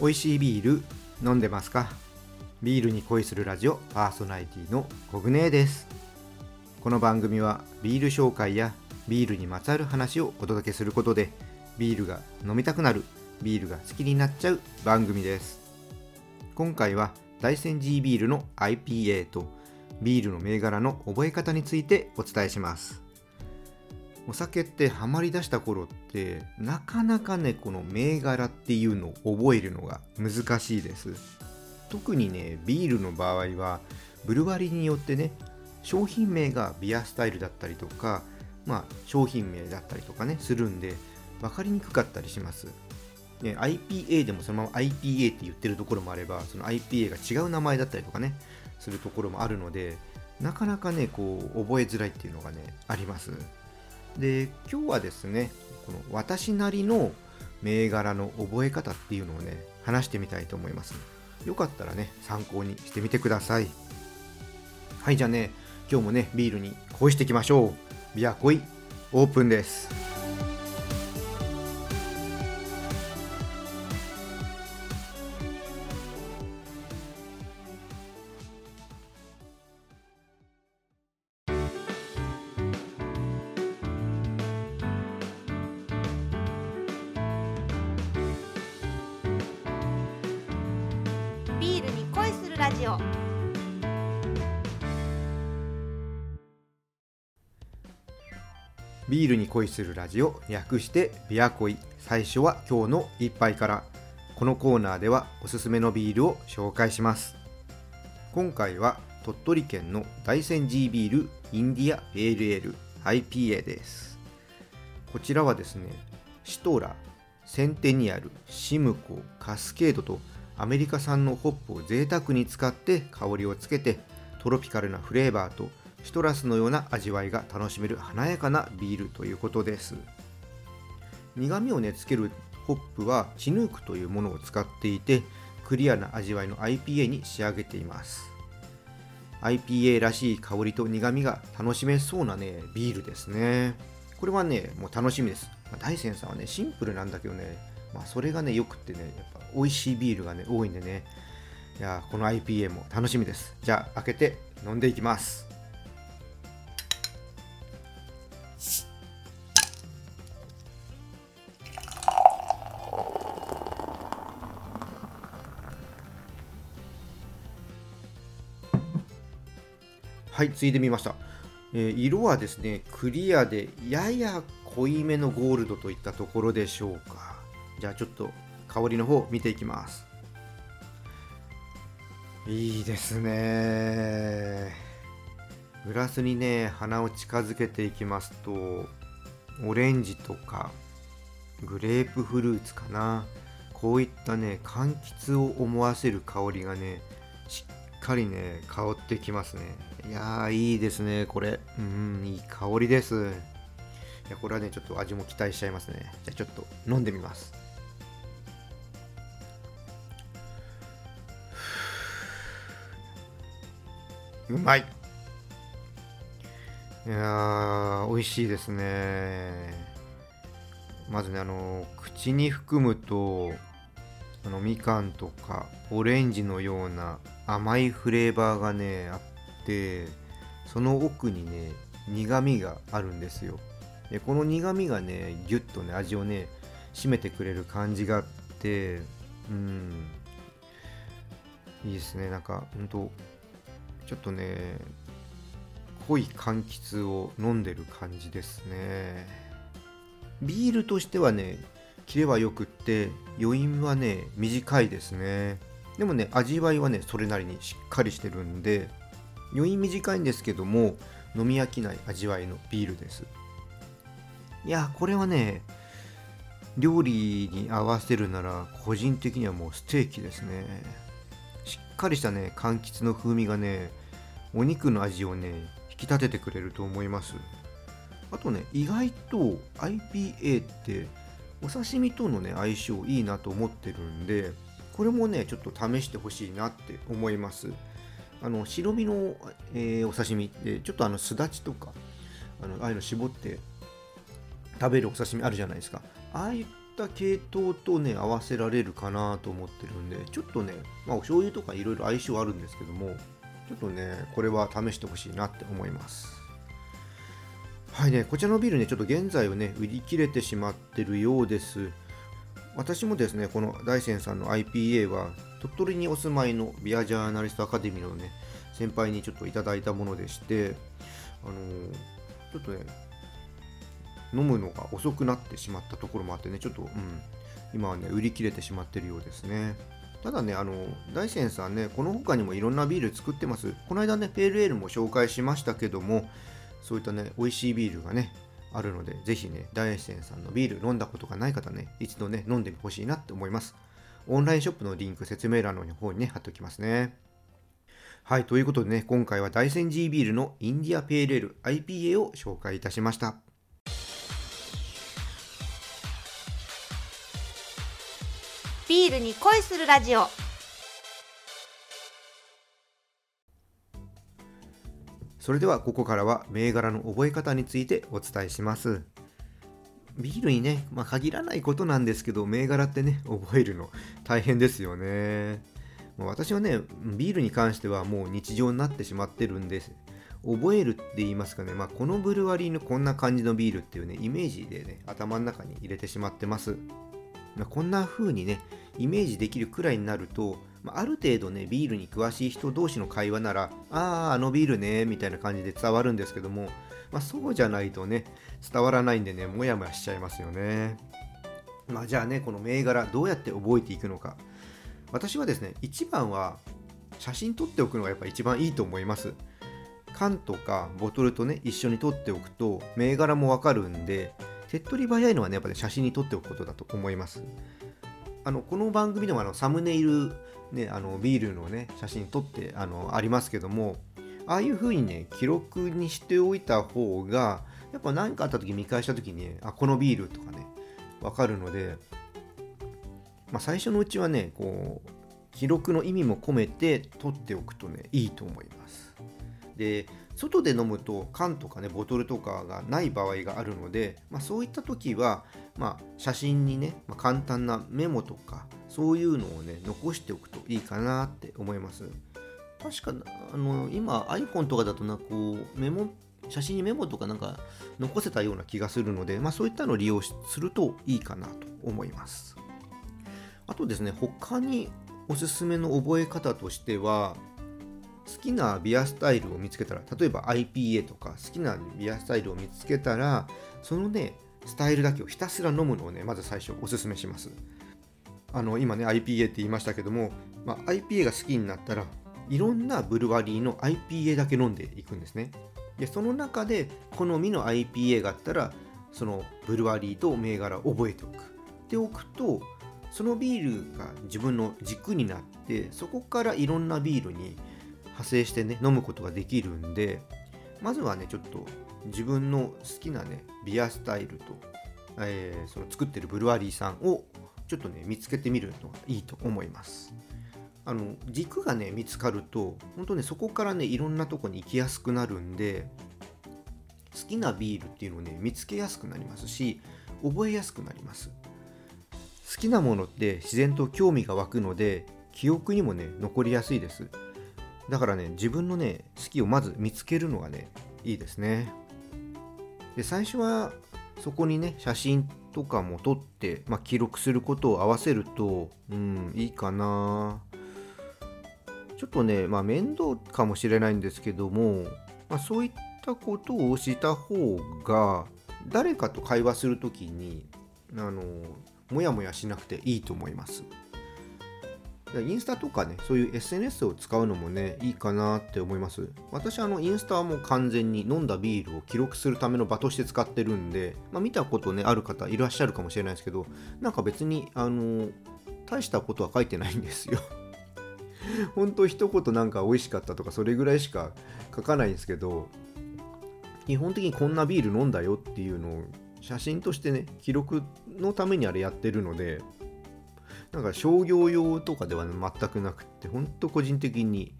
美味しいビール飲んでますか？ビールに恋するラジオパーソナリティのコグネです。この番組はビール紹介やビールにまつわる話をお届けすることでビールが飲みたくなるビールが好きになっちゃう番組です。今回は大山 G ビールの IPA とビールの銘柄の覚え方についてお伝えします。お酒ってハマりだした頃ってなかなかねこの銘柄っていうのを覚えるのが難しいです。特にねビールの場合はブルワリによってね商品名がビアスタイルだったりとかまあ商品名だったりとかねするんで分かりにくかったりします。ね、IPA でもそのまま IPA って言ってるところもあればその IPA が違う名前だったりとかねするところもあるのでなかなかねこう覚えづらいっていうのがねあります。で今日はですねこの私なりの銘柄の覚え方っていうのをね話してみたいと思います。よかったらね参考にしてみてください。はいじゃあね今日もねビールに恋していきましょう。ビアコイオープンです。ビールに恋するラジオ。ビールに恋するラジオ。略してビア恋。最初は今日の一杯から。このコーナーではおすすめのビールを紹介します。今回は鳥取県の大山 G ビールインディアベールエール IPA です。こちらはですねシトラセンテニアルシムコカスケードとアメリカ産のホップを贅沢に使って香りをつけてトロピカルなフレーバーとシトラスのような味わいが楽しめる華やかなビールということです。苦味をねつけるホップはチヌークというものを使っていてクリアな味わいの IPA に仕上げています。IPA らしい香りと苦味が楽しめそうなねビールですね。これはねもう楽しみです。大山さんはねシンプルなんだけどねまあそれがねよくってねやっぱ美味しいビールがね多いんでね。いやこの IPA も楽しみです。じゃあ開けて飲んでいきます。はいついでみました、えー、色はですねクリアでやや濃いめのゴールドといったところでしょうか。じゃあちょっと香りの方見ていきます。いいですね。グラスにね鼻を近づけていきますとオレンジとかグレープフルーツかな。こういったね柑橘を思わせる香りがねしっかりね香ってきますね。いやーいいですねこれ。うんいい香りです。いやこれはねちょっと味も期待しちゃいますね。じゃあちょっと飲んでみます。うまい。いやー美味しいですね。まずねあの口に含むとあのみかんとかオレンジのような甘いフレーバーがねあってその奥にね苦みがあるんですよ。でこの苦みがねギュッとね味をね締めてくれる感じがあってうん。いいですね。なんかほんとちょっとね濃い柑橘を飲んでる感じですね。ビールとしてはねキレはよくって余韻はね短いですね。でもね味わいはねそれなりにしっかりしてるんで余韻短いんですけども飲み飽きない味わいのビールです。いやこれはね料理に合わせるなら個人的にはもうステーキですね。かりしたね柑橘の風味がねお肉の味をね引き立ててくれると思います。あとね意外と IPA ってお刺身とのね相性いいなと思ってるんでこれもねちょっと試してほしいなって思います。あの白身の、えー、お刺身ってちょっとあのすだちとかあのああいうの絞って食べるお刺身あるじゃないですか。ああいっった系統とね合わせられるかなと思ってるんでちょっとね、まあ、お醤油とかいろいろ相性あるんですけどもちょっとねこれは試してほしいなって思います。はいねこちらのビールねちょっと現在はね売り切れてしまってるようです。私もですねこの大山さんの IPA は鳥取にお住まいのビアジャーナリストアカデミーのね先輩にちょっといただいたものでしてあのー、ちょっとね飲むのが遅くなってしまったところもあってねちょっと、うん、今はね売り切れてしまってるようですね。ただねあの大山さんねこの他にもいろんなビール作ってます。この間ねペールエールも紹介しましたけどもそういったね美味しいビールがねあるのでぜひね大山さんのビール飲んだことがない方ね一度ね飲んでほしいなって思います。オンラインショップのリンク説明欄の方にね貼っておきますね。はい、ということでね、今回は大山 G ビールのインディアペールエール IPA を紹介いたしました。ビールに恋するラジオ。それではここからは銘柄の覚え方についてお伝えします。ビールにね、まあ、限らないことなんですけど銘柄ってね 覚えるの大変ですよね。私はねビールに関してはもう日常になってしまってるんです。覚えるって言いますかね、まあ、このブルワリーのこんな感じのビールっていうねイメージでね頭の中に入れてしまってます。まあ、こんな風にねイメージできるくらいになると、まあ、ある程度ねビールに詳しい人同士の会話ならあああのビールねみたいな感じで伝わるんですけども、まあ、そうじゃないとね伝わらないんでねもやもやしちゃいますよね。まあじゃあねこの銘柄どうやって覚えていくのか。私はですね一番は写真撮っておくのがやっぱ一番いいと思います。缶とかボトルとね一緒に撮っておくと銘柄もわかるんで手っ取り早いのはね、やっぱり、ね、写真に撮っておくことだと思います。あのこの番組でもあのサムネイル、ね、あのビールのね、写真撮ってあのありますけども、ああいう風にね、記録にしておいた方が、やっぱ何かあった時見返した時に、ね、あ、このビールとかね、わかるので、まあ、最初のうちはね、こう、記録の意味も込めて撮っておくとね、いいと思います。で、外で飲むと缶とかねボトルとかがない場合があるので、まあ、そういった時は、まあ、写真にね、まあ、簡単なメモとかそういうのをね残しておくといいかなって思います。確かあの今 iPhone とかだとなこうメモ写真にメモとかなんか残せたような気がするので、まあ、そういったのを利用するといいかなと思います。あとですね他におすすめの覚え方としては好きなビアスタイルを見つけたら例えば IPA とか好きなビアスタイルを見つけたらそのねスタイルだけをひたすら飲むのをねまず最初おすすめします。あの今ね IPA って言いましたけども、まあ、IPA が好きになったらいろんなブルワリーの IPA だけ飲んでいくんですね。でその中で好みの IPA があったらそのブルワリーと銘柄を覚えておく。でおくとそのビールが自分の軸になってそこからいろんなビールに派生してね飲むことができるんでまずはねちょっと自分の好きなねビアスタイルと、えー、その作ってるブルワリーさんをちょっとね見つけてみるのがいいと思います。あの軸がね見つかると本当ねそこからねいろんなとこに行きやすくなるんで好きなビールっていうのをね見つけやすくなりますし覚えやすくなります。好きなものって自然と興味が湧くので記憶にもね残りやすいです。だからね自分のね好きをまず見つけるのがねいいですねで最初はそこにね写真とかも撮って、まあ、記録することを合わせるとうんいいかなちょっとねまあ面倒かもしれないんですけども、まあ、そういったことをした方が誰かと会話する時にあのもやもやしなくていいと思います。インスタとかね、そういう SNS を使うのもね、いいかなって思います。私、あの、インスタはもう完全に飲んだビールを記録するための場として使ってるんで、まあ、見たことね、ある方いらっしゃるかもしれないですけど、なんか別に、あの、大したことは書いてないんですよ。本当一言なんか美味しかったとか、それぐらいしか書かないんですけど、基本的にこんなビール飲んだよっていうのを写真としてね、記録のためにあれやってるので、なんか商業用とかでは全くなくって、ほんと個人的に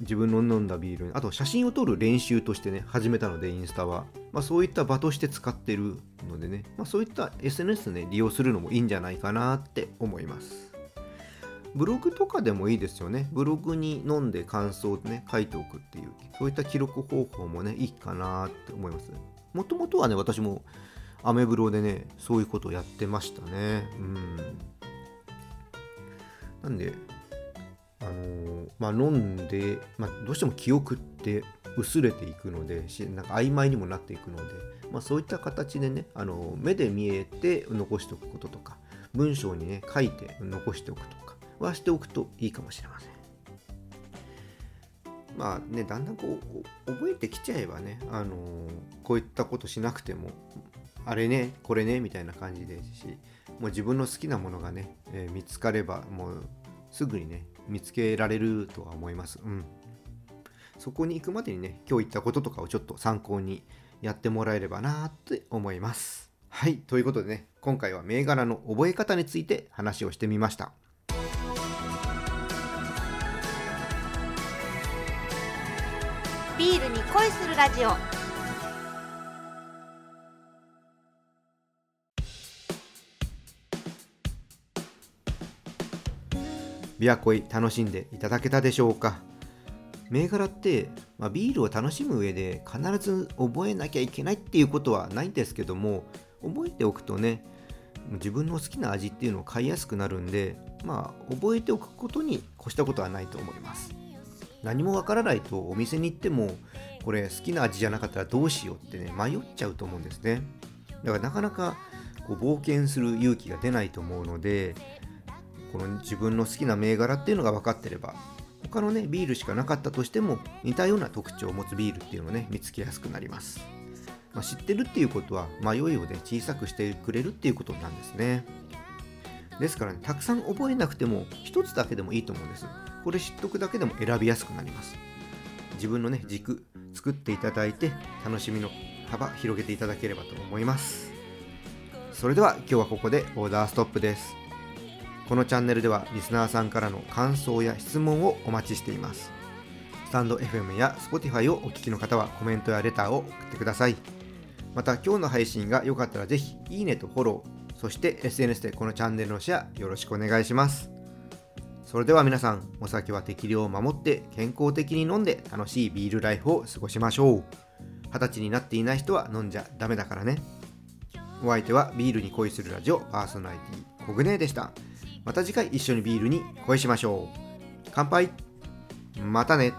自分の飲んだビールあと写真を撮る練習としてね始めたのでインスタは、まあ、そういった場として使ってるのでね、まあ、そういった SNS ね利用するのもいいんじゃないかなって思います。ブログとかでもいいですよね。ブログに飲んで感想をね書いておくっていうそういった記録方法もねいいかなって思います。もともとはね私もアメブロでねそういうことをやってましたね。うん。なんであのー、まあ、飲んで、まあ、どうしても記憶って薄れていくのでなんか曖昧にもなっていくので、まあ、そういった形でね、あの、目で見えて残しておくこととか文章にね書いて残しておくとかはしておくといいかもしれません。まあねだんだんこう覚えてきちゃえばね、あの、こういったことしなくてもあれねこれねみたいな感じですしもう自分の好きなものがね、えー、見つかればもうすぐにね見つけられるとは思います。うん。そこに行くまでにね、今日言ったこととかをちょっと参考にやってもらえればなって思います。はい、ということでね、今回は銘柄の覚え方について話をしてみました。ビールに恋するラジオビアコイ楽しんでいただけたでしょうか。銘柄って、まあ、ビールを楽しむ上で必ず覚えなきゃいけないっていうことはないんですけども覚えておくとね自分の好きな味っていうのを買いやすくなるんでまあ覚えておくことに越したことはないと思います。何もわからないとお店に行ってもこれ好きな味じゃなかったらどうしようってね迷っちゃうと思うんですね。だからなかなかこう冒険する勇気が出ないと思うのでこの自分の好きな銘柄っていうのが分かってれば他のねビールしかなかったとしても似たような特徴を持つビールっていうのをね見つけやすくなります、まあ、知ってるっていうことは迷いをね小さくしてくれるっていうことなんですね。ですからねたくさん覚えなくても1つだけでもいいと思うんです。これ知っとくだけでも選びやすくなります。自分のね軸作っていただいて楽しみの幅広げていただければと思います。それでは今日はここでオーダーストップです。このチャンネルではリスナーさんからの感想や質問をお待ちしています。スタンド FM や Spotify をお聞きの方はコメントやレターを送ってください。また今日の配信が良かったらぜひいいねとフォロー、そして SNS でこのチャンネルのシェアよろしくお願いします。それでは皆さん、お酒は適量を守って健康的に飲んで楽しいビールライフを過ごしましょう。二十歳になっていない人は飲んじゃダメだからね。お相手はビールに恋するラジオパーソナリティコグネでした。また次回一緒にビールに恋しましょう。乾杯またね